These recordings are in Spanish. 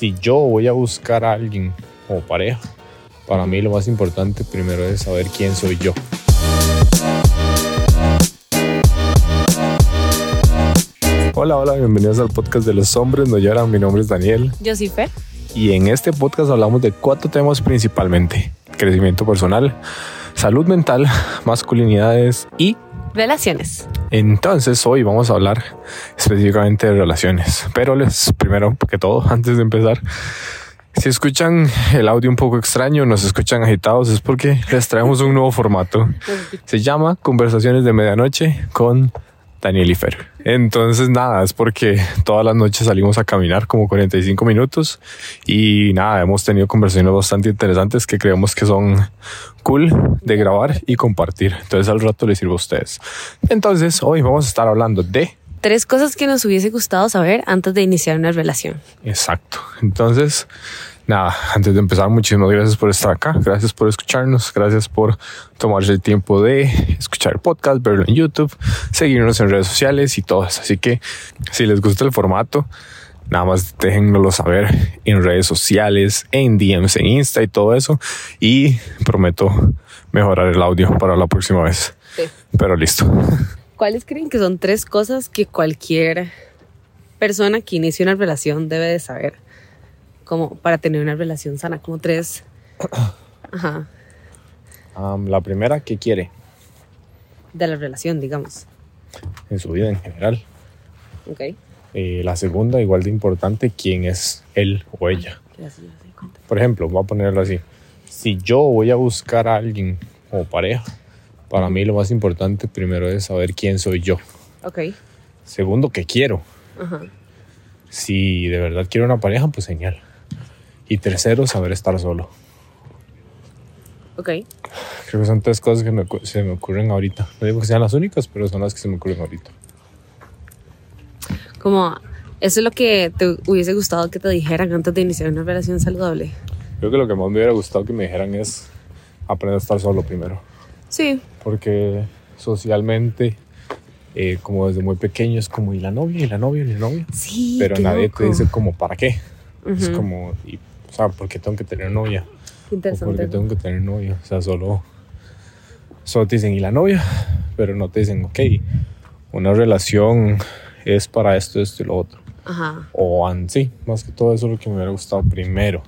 si yo voy a buscar a alguien como pareja, para mí lo más importante primero es saber quién soy yo. Hola, hola, bienvenidos al podcast de los hombres no lloran. Mi nombre es Daniel. Yo soy Fer. Y en este podcast hablamos de cuatro temas principalmente. Crecimiento personal, salud mental, masculinidades y relaciones. Entonces hoy vamos a hablar específicamente de relaciones. Pero les, primero que todo, antes de empezar, si escuchan el audio un poco extraño, nos escuchan agitados, es porque les traemos un nuevo formato. Se llama Conversaciones de Medianoche con Daniel y Fer. Entonces, nada, es porque todas las noches salimos a caminar como 45 minutos y nada, hemos tenido conversaciones bastante interesantes que creemos que son cool de grabar y compartir. Entonces, al rato les sirvo a ustedes. Entonces, hoy vamos a estar hablando de tres cosas que nos hubiese gustado saber antes de iniciar una relación. Exacto. Entonces, nada, antes de empezar, muchísimas gracias por estar acá, gracias por escucharnos, gracias por tomarse el tiempo de escuchar el podcast, verlo en YouTube, seguirnos en redes sociales y todo eso. Así que si les gusta el formato, nada más déjenlo saber en redes sociales, en DMs, en Insta y todo eso. Y prometo mejorar el audio para la próxima vez. Sí. Pero listo. ¿Cuáles creen que son tres cosas que cualquier persona que inicie una relación debe de saber? Como para tener una relación sana, como tres. Ajá. la primera, ¿qué quiere? De la relación, digamos. En su vida en general. Ok. Eh, la segunda, igual de importante, quién es él o ella. Por ejemplo, voy a ponerlo así. Si yo voy a buscar a alguien como pareja, para mí lo más importante primero es saber quién soy yo. Ok. Segundo, qué quiero. Ajá. Si de verdad quiero una pareja, pues genial. Y tercero, saber estar solo. Ok. Creo que son tres cosas que se me ocurren ahorita. No digo que sean las únicas, pero son las que se me ocurren ahorita. Como, ¿eso es lo que te hubiese gustado que te dijeran antes de iniciar una relación saludable? Creo que lo que más me hubiera gustado que me dijeran es aprender a estar solo primero. Sí. Porque socialmente, eh, como desde muy pequeño, es como, ¿y la novia? ¿Y la novia? ¿Y la novia? Sí. Pero nadie te dice como, ¿para qué? Es como, y, o sea, ¿por qué tengo que tener novia? Interesante. ¿Por qué tengo que tener novia? O sea, solo, solo te dicen, ¿y la novia? Pero no te dicen, ok, una relación es para esto, esto y lo otro. Ajá. O sí, más que todo eso es lo que me hubiera gustado primero.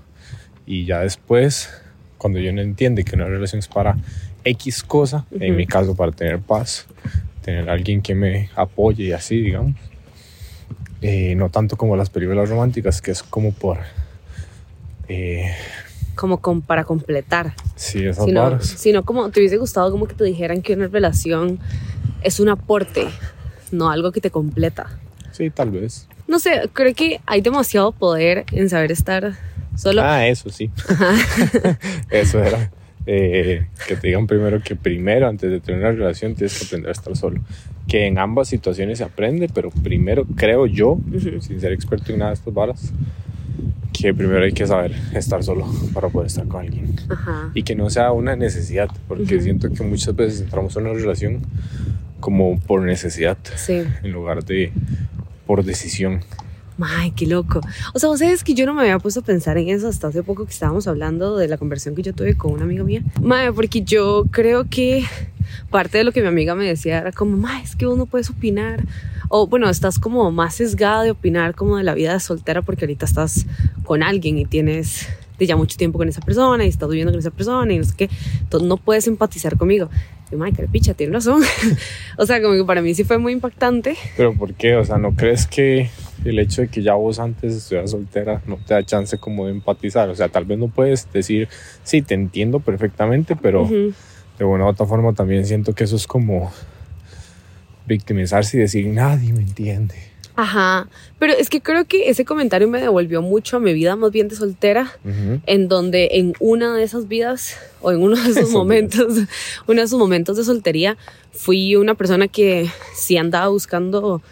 Y ya después, cuando yo no entiende que una relación es para X cosa, en mi caso para tener paz, tener alguien que me apoye y así, digamos. Eh, no tanto como las películas románticas, que es como por... Eh, como para completar. Sí, esas sino, sino como te hubiese gustado como que te dijeran que una relación es un aporte, no algo que te completa. Sí, tal vez. No sé, creo que hay demasiado poder en saber estar solo. Ah, eso sí. eso era. Eh, que te digan primero que primero, antes de tener una relación, tienes que aprender a estar solo. Que en ambas situaciones se aprende, pero primero creo yo, sin ser experto en nada de estas balas, que primero hay que saber estar solo para poder estar con alguien. Y que no sea una necesidad, porque siento que muchas veces entramos en una relación como por necesidad, en lugar de por decisión. Ay, qué loco. O sea, vos sabes que yo no me había puesto a pensar en eso hasta hace poco que estábamos hablando de la conversación que yo tuve con una amiga mía. Mae, porque yo creo que parte de lo que mi amiga me decía era como, mae, es que vos no puedes opinar. O bueno, estás como más sesgada de opinar como de la vida de soltera porque ahorita estás con alguien y tienes ya mucho tiempo con esa persona y estás viviendo con esa persona y no sé qué. Entonces no puedes empatizar conmigo. Y, qué picha, tiene razón. o sea, como que para mí sí fue muy impactante. Pero ¿por qué? O sea, ¿no crees que el hecho de que ya vos antes estuvieras soltera no te da chance como de empatizar. O sea, tal vez no puedes decir, sí, te entiendo perfectamente, pero de una u otra forma también siento que eso es como victimizarse y decir, nadie me entiende. Ajá, pero es que creo que ese comentario me devolvió mucho a mi vida más bien de soltera, en donde en una de esas vidas o en uno de esos momentos, uno de esos momentos de soltería, fui una persona que sí andaba buscando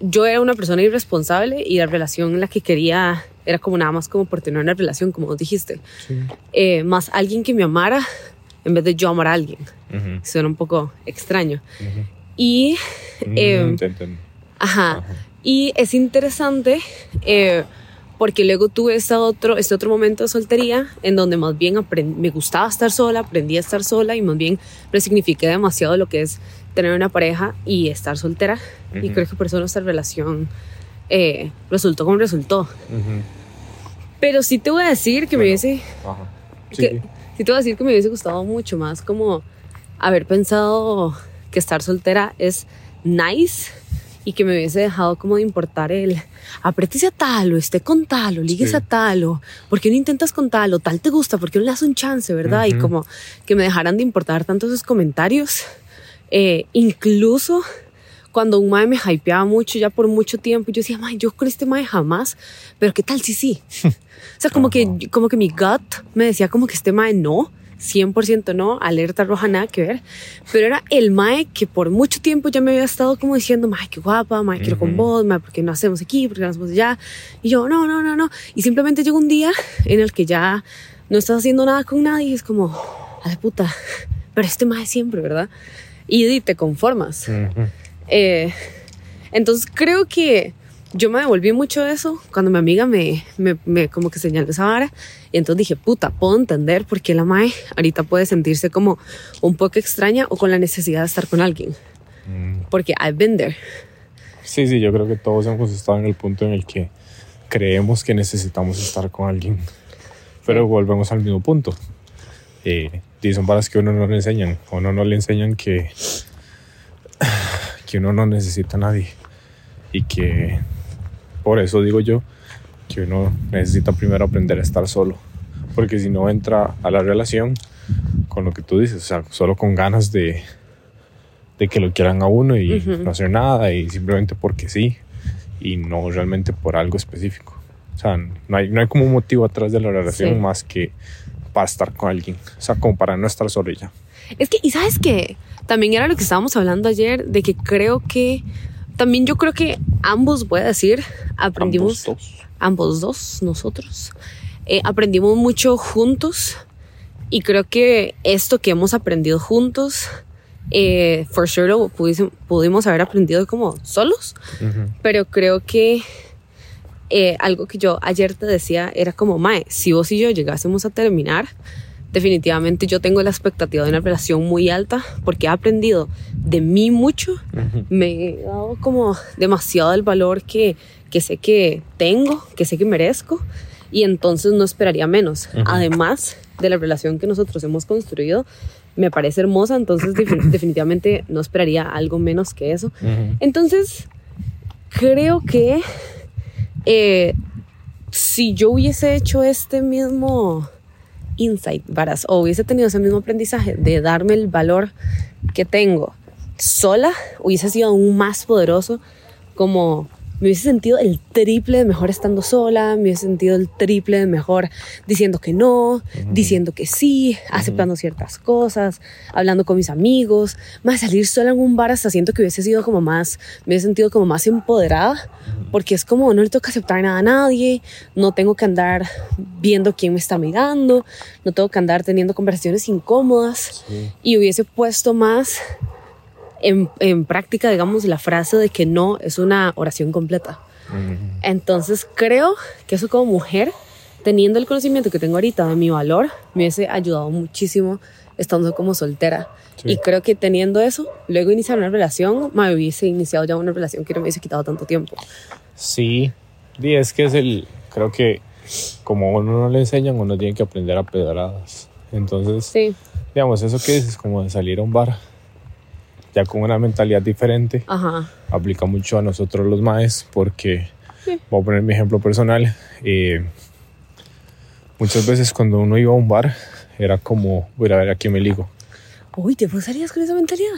yo era una persona irresponsable y la relación en la que quería era como nada más como por tener una relación, como vos dijiste. Eh, más alguien que me amara en vez de yo amar a alguien. Suena un poco extraño. Y... Eh, ajá. Y es interesante eh, porque luego tuve este otro, este otro momento de soltería en donde más bien me gustaba estar sola, aprendí a estar sola y más bien resignifiqué demasiado lo que es tener una pareja y estar soltera. Y creo que por eso nuestra relación eh, resultó como resultó. Pero sí te voy a decir que me hubiese... que, sí te voy a decir que me hubiese gustado mucho más como haber pensado que estar soltera es nice y que me hubiese dejado como de importar el apretes a tal o esté con tal o ligues a tal o por qué no intentas con tal o tal te gusta, porque no le das un chance, ¿verdad? Y como que me dejaran de importar tanto esos comentarios. Eh, incluso cuando un mae me hypeaba mucho ya por mucho tiempo, yo decía, mae, yo con este mae jamás, pero ¿qué tal si sí? o sea, como, que, como que mi gut me decía como que este mae no, 100% no, alerta roja, nada que ver. Pero era el Mae que por mucho tiempo ya me había estado como diciendo, Mae, qué guapa, Mae, quiero con vos, Mae, ¿por qué no hacemos aquí? ¿Por qué no hacemos allá? Y yo, no, no, no, no. Y simplemente llegó un día en el que ya no estás haciendo nada con nadie y es como, a la puta, pero este Mae siempre, ¿verdad? Y, te conformas. eh, entonces creo que yo me devolví mucho de eso cuando mi amiga me, me, como que señaló esa vara. Y entonces dije, puta, puedo entender por qué la Mae ahorita puede sentirse como un poco extraña o con la necesidad de estar con alguien. Mm. Porque I've been there. Sí, sí, yo creo que todos hemos estado en el punto en el que creemos que necesitamos estar con alguien. Pero volvemos al mismo punto. Eh, y son varas que uno no le enseñan. A uno no le enseñan que, que uno no necesita a nadie. Y que por eso digo yo que uno necesita primero aprender a estar solo, porque si no entra a la relación con lo que tú dices, o sea, solo con ganas de, de que lo quieran a uno y no hacer nada y simplemente porque sí y no realmente por algo específico. O sea, no hay, no hay como un motivo atrás de la relación más que para estar con alguien, o sea, como para no estar solo ya. Es que, y sabes que también era lo que estábamos hablando ayer, de que creo que también yo creo que ambos, voy a decir, aprendimos. Ambos dos. Ambos dos, nosotros. Eh, aprendimos mucho juntos y creo que esto que hemos aprendido juntos, eh, for sure lo pudimos, haber aprendido como solos, pero creo que eh, algo que yo ayer te decía era como, Mae, si vos y yo llegásemos a terminar, definitivamente yo tengo la expectativa de una relación muy alta porque he aprendido de mí mucho, me he dado como demasiado el valor que, que, sé que tengo, que sé que merezco y entonces no esperaría menos. Además de la relación que nosotros hemos construido, me parece hermosa, entonces definitivamente no esperaría algo menos que eso. Entonces, creo que eh, si yo hubiese hecho este mismo insight, varas, o hubiese tenido ese mismo aprendizaje de darme el valor que tengo sola, hubiese sido aún más poderoso como me hubiese sentido el triple de mejor estando sola, me hubiese sentido el triple de mejor diciendo que no, diciendo que sí, aceptando ciertas cosas, hablando con mis amigos, más salir sola en un bar hasta siento que hubiese sido como más, me hubiese sentido como más empoderada, porque es como no le tengo que aceptar nada a nadie, no tengo que andar viendo quién me está mirando, no tengo que andar teniendo conversaciones incómodas. Y hubiese puesto más en, práctica, digamos, la frase de que no es una oración completa. Entonces creo que eso como mujer, teniendo el conocimiento que tengo ahorita de mi valor, me hubiese ayudado muchísimo estando como soltera. Y creo que teniendo eso, luego iniciar una relación, me hubiese iniciado ya una relación que no me hubiese quitado tanto tiempo. Sí, y es que es el, creo que como uno no le enseñan, uno tiene que aprender a pedradas. Entonces, sí. digamos, eso que dices, como de salir a un bar, ya con una mentalidad diferente. Aplica mucho a nosotros los maes porque, voy a poner mi ejemplo personal, eh, muchas veces cuando uno iba a un bar era como, voy a ver a quién me ligo. Uy, ¿te salías con esa mentalidad?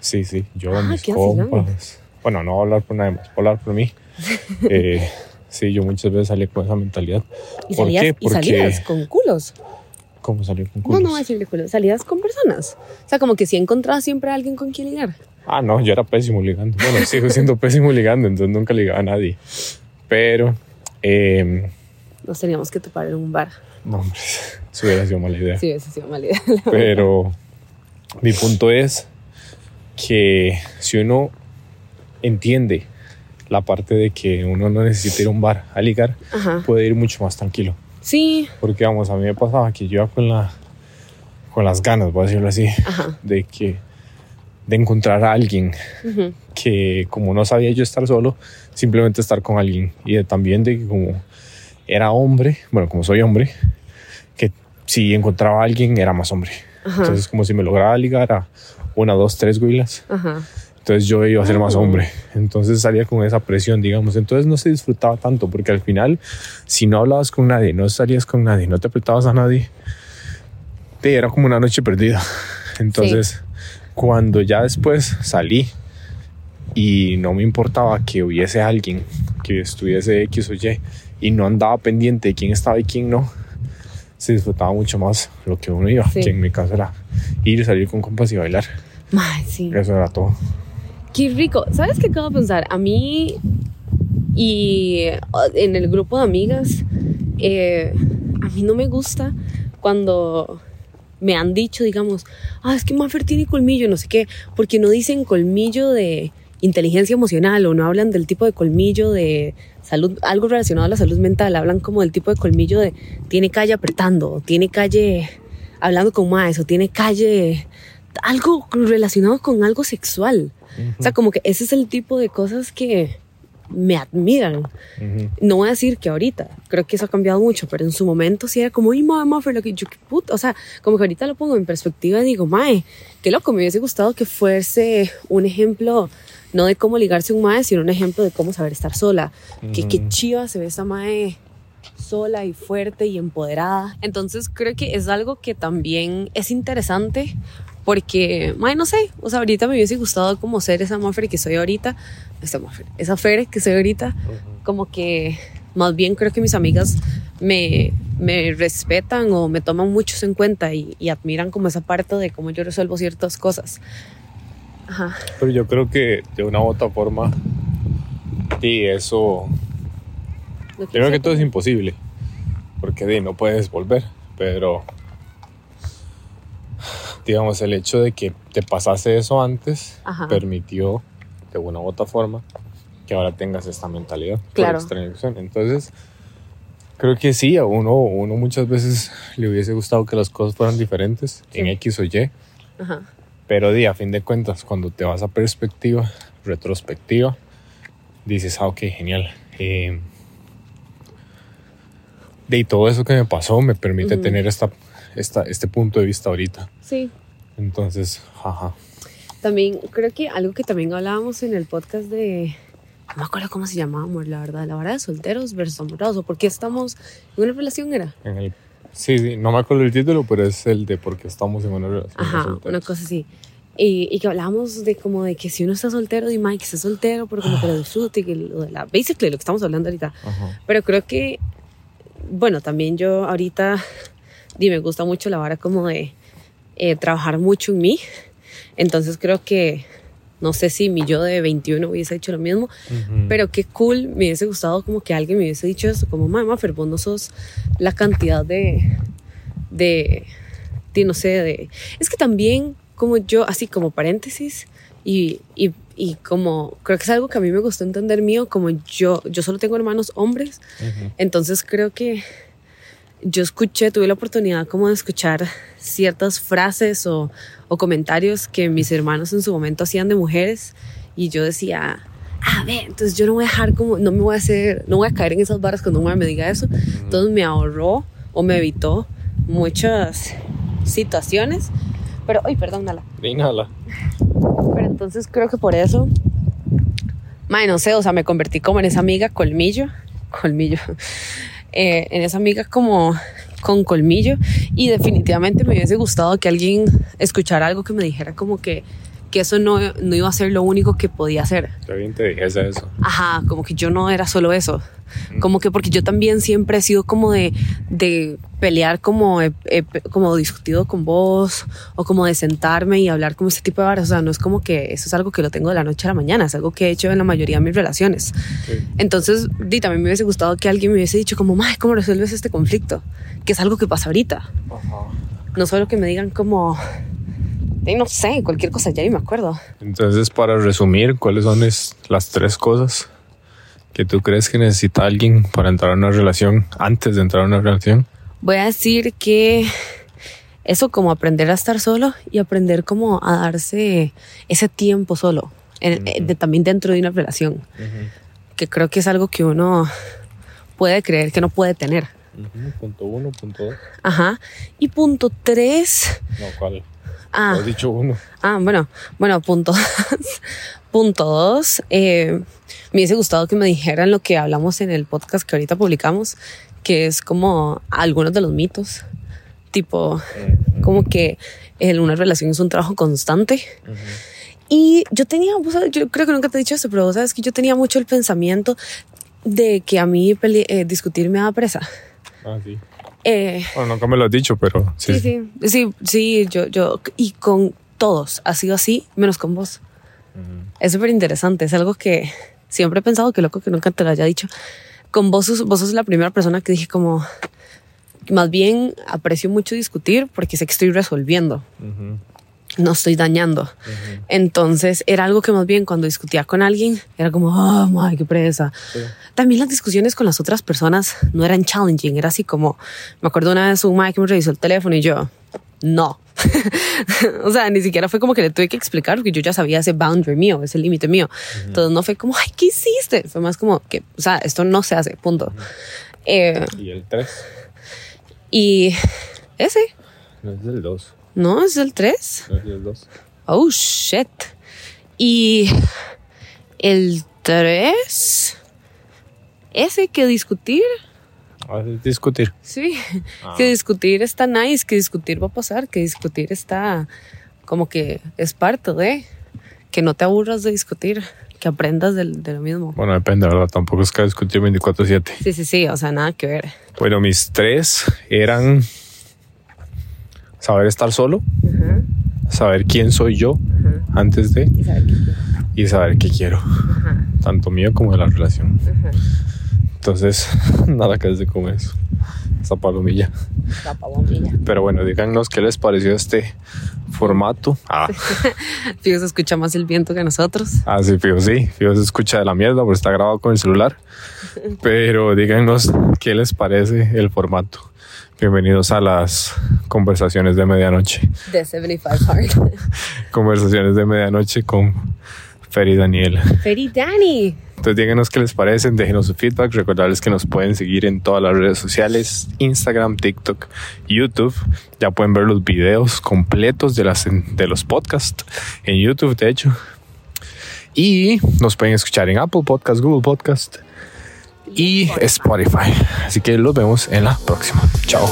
Sí, sí, yo, ah, mis compas. Bueno, no voy a hablar por nadie más, voy a hablar por mí. eh, sí, yo muchas veces salí con esa mentalidad. ¿Y ¿Por qué? Porque... ¿Y salías con culos? ¿Cómo salir con culos? No, no voy a decir de culos. Salías con personas. O sea, como que si encontrabas siempre a alguien con quien ligar. Ah, no, yo era pésimo ligando. Bueno, sigo siendo pésimo ligando, entonces nunca ligaba a nadie. Pero. Eh, Nos teníamos que topar en un bar. No, hombre, eso hubiera sido mala idea. Sí, eso sido mala idea. Pero mi punto es que si uno entiende la parte de que uno no necesita ir a un bar a ligar, Ajá. puede ir mucho más tranquilo. Sí. Porque, vamos, a mí me pasaba que yo iba con, la, con las ganas, voy a decirlo así, Ajá. de que de encontrar a alguien que como no sabía yo estar solo, simplemente estar con alguien. Y de- también de que como era hombre, bueno, como soy hombre, que si encontraba a alguien era más hombre. Ajá. Entonces como si me lograba ligar a una, dos, tres güilas, Ajá. Entonces yo iba a ser más Oh. hombre. Entonces salía con esa presión, digamos. Entonces no se disfrutaba tanto porque al final, si no hablabas con nadie, no salías con nadie, no te apretabas a nadie, te era como una noche perdida. Entonces, cuando ya después salí y no me importaba que hubiese alguien que estuviese X o Y y no andaba pendiente de quién estaba y quién no, se disfrutaba mucho más lo que uno iba, Sí. que en mi caso era ir, salir con compas y bailar. Mae, sí. Eso era todo. Qué rico. ¿Sabes qué acabo de pensar? A mí y en el grupo de amigas, eh, a mí no me gusta cuando me han dicho, digamos, ah, es que Maffer tiene colmillo, no sé qué, porque no dicen colmillo de inteligencia emocional o no hablan del tipo de colmillo de salud, algo relacionado a la salud mental, hablan como del tipo de colmillo de tiene calle apretando, tiene calle hablando con más, o tiene calle algo relacionado con algo sexual. O sea, como que ese es el tipo de cosas que me admiran. Ujú. No voy a decir que ahorita, creo que eso ha cambiado mucho, pero en su momento sí era como, ay, mamá, lo que yo, qué puta. O sea, como que ahorita lo pongo en perspectiva y digo, mae, qué loco, me hubiese gustado que fuese un ejemplo, no de cómo ligarse a un mae, sino un ejemplo de cómo saber estar sola. Que qué chiva se ve esa mae sola y fuerte y empoderada. Entonces creo que es algo que también es interesante porque, mae, no sé, o sea, ahorita me hubiese gustado como ser esa Maffer que soy ahorita, esa Maffer, esa Fer que soy ahorita, como que más bien creo que mis amigas me, me respetan o me toman muchos en cuenta y, y admiran como esa parte de cómo yo resuelvo ciertas cosas. Ajá. Pero yo creo que de una u otra forma, y eso, primero sé que todo es imposible, porque di, no puedes volver, pero digamos, el hecho de que te pasase eso antes Ajá. permitió de una u otra forma que ahora tengas esta mentalidad Claro. Entonces, creo que sí, a uno, uno muchas veces le hubiese gustado que las cosas fueran diferentes en Sí. X o Y. Ajá. Pero di, a fin de cuentas, cuando te vas a perspectiva, retrospectiva, dices, ah, ok, genial. Eh, de y todo eso que me pasó me permite tener esta, esta, este punto de vista ahorita. Sí. Entonces, jaja. También creo que algo que también hablábamos en el podcast de. No me acuerdo cómo se llamaba, amor, la verdad. La hora de solteros versus amorosos. ¿Por qué estamos en una relación? Era. En el, sí, sí, no me acuerdo el título, pero es el de por qué estamos en una relación. Ajá, una cosa así. Y, y que hablábamos de como de que si uno está soltero, di Mike, que está soltero, pero como que lo disfrute, que lo de la. Basically, lo que estamos hablando ahorita. Ajá. Pero creo que, bueno, también yo ahorita, di, me gusta mucho la vara como de eh, trabajar mucho en mí. Entonces creo que, no sé si mi yo de 21 hubiese hecho lo mismo, Ujú. pero qué cool, me hubiese gustado como que alguien me hubiese dicho eso, como mamá, pero vos no sos la cantidad de, de, de, no sé, de... Es que también como yo, así como paréntesis, y, y, y como creo que es algo que a mí me gustó entender mío, como yo, yo solo tengo hermanos hombres, Ujú. entonces creo que yo escuché, tuve la oportunidad como de escuchar ciertas frases o, o comentarios que mis hermanos en su momento hacían de mujeres y yo decía, a ver, entonces yo no voy a dejar como, no me voy a hacer, no voy a caer en esas barras cuando un hombre me diga eso. Entonces me ahorró o me evitó muchas situaciones. Pero, ay, perdón, Nala. Ni nada. Pero entonces creo que por eso, mae, no sé, o sea, me convertí como en esa amiga colmillo, colmillo, eh, en esa amiga como con colmillo. Y definitivamente me hubiese gustado que alguien escuchara algo que me dijera como que, que eso no, no iba a ser lo único que podía hacer. Yo bien te dijese eso. Ajá, como que yo no era solo eso. Como que porque yo también siempre he sido como de, de pelear como, he- como discutido con vos o como de sentarme y hablar como este tipo de varas. O sea, no es como que eso es algo que lo tengo de la noche a la mañana, es algo que he hecho en la mayoría de mis relaciones. Sí. Entonces, di, también me hubiese gustado que alguien me hubiese dicho como, "Mae, ¿cómo resuelves este conflicto? Que es algo que pasa ahorita. Ajá. No solo que me digan como, no sé, cualquier cosa, ya ni me acuerdo. Entonces, para resumir, ¿cuáles son es- las tres cosas que tú crees que necesita alguien para entrar a una relación antes de entrar a una relación? Voy a decir que eso como aprender a estar solo y aprender como a darse ese tiempo solo, eh, de- también dentro de una relación, que creo que es algo que uno puede creer que no puede tener. Punto uno, punto dos. Ajá. Y punto tres, No, ¿cuál? Ah, Has dicho uno. Ah, bueno, bueno, punto dos. punto dos. eh, me hubiese gustado que me dijeran lo que hablamos en el podcast que ahorita publicamos, que es como algunos de los mitos, tipo, como que el- una relación es un trabajo constante. Y yo tenía, vos sabes, yo creo que nunca te he dicho esto, pero vos sabes que yo tenía mucho el pensamiento de que a mí eh, discutir me da presa. Ah, sí. Eh, Bueno, nunca me lo has dicho, pero sí. Sí, sí, sí, sí, yo, yo, y con todos ha sido así, menos con vos. Es súper interesante, es algo que siempre he pensado que loco que nunca te lo haya dicho. Con vos, vos sos la primera persona que dije como, más bien aprecio mucho discutir porque sé que estoy resolviendo, no estoy dañando. Entonces era algo que más bien cuando discutía con alguien era como, oh, my, qué presa. También las discusiones con las otras personas no eran challenging, era así como, me acuerdo una vez un Mike que me revisó el teléfono y yo, no. o sea, ni siquiera fue como que le tuve que explicar porque yo ya sabía ese boundary mío, ese límite mío. Entonces no fue como, ay, ¿qué hiciste? Fue más como que, o sea, esto no se hace, punto. Eh, ¿Y el 3? y ese, No es el 2. No, es el 3. No es el 2. Oh, shit. Y el 3, ese que discutir. Ah, discutir. Sí, que discutir está nice, que discutir va a pasar, que discutir está como que es parte de, que no te aburras de discutir, que aprendas del- de, lo mismo. Bueno, depende, ¿verdad? Tampoco es que discutir 24-7. Sí, sí, sí, o sea, nada que ver. Bueno, mis tres eran saber estar solo, saber quién soy yo antes de Y saber qué quiero. y saber qué quiero, tanto mío como de la relación. Entonces, nada que hacer con eso. Esa palomilla. Pero bueno, díganos qué les pareció este formato. Ah, Fijo, se escucha más el viento que nosotros. ah sí, Fío, sí. Fío se escucha de la mierda porque está grabado con el celular. Pero díganos qué les parece el formato. Bienvenidos a las conversaciones de medianoche. De 75 Hard. Conversaciones de medianoche con Fer y Daniela. Feri Dani. Entonces díganos qué les parecen, déjenos su feedback, recordarles que nos pueden seguir en todas las redes sociales, Instagram, TikTok, YouTube. Ya pueden ver los videos completos de, las, de los podcasts en YouTube, de hecho. Y nos pueden escuchar en Apple Podcast, Google Podcast y Spotify. Así que los vemos en la próxima. Chao.